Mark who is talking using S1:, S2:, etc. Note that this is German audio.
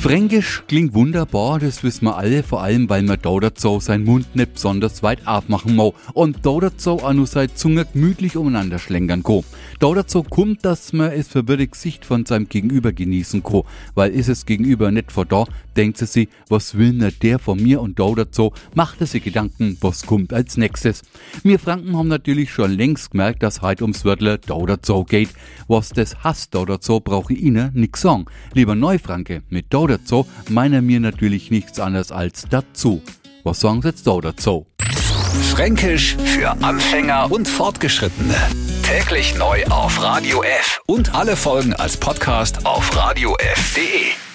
S1: Fränkisch klingt wunderbar, das wissen wir alle, vor allem weil man da dazu seinen Mund nicht besonders weit aufmachen muss und da dazu auch nur seine Zunge gemütlich umeinander schlängern kann. Da dazu kommt, dass man es für würdig Sicht von seinem Gegenüber genießen kann, weil ist es Gegenüber nicht vor da, denkt sie sich, was will denn der von mir und da dazu, macht es sich Gedanken, was kommt als nächstes. Wir Franken haben natürlich schon längst gemerkt, dass heute ums Wörtler da dazu geht. Was das hasst da dazu, brauche ich Ihnen nix sagen. Lieber Neufranke, mit da dazu meinen mir natürlich nichts anderes als dazu. Was sagen Sie jetzt da dazu?
S2: Fränkisch für Anfänger und Fortgeschrittene. Täglich neu auf Radio F und alle Folgen als Podcast auf radiof.de.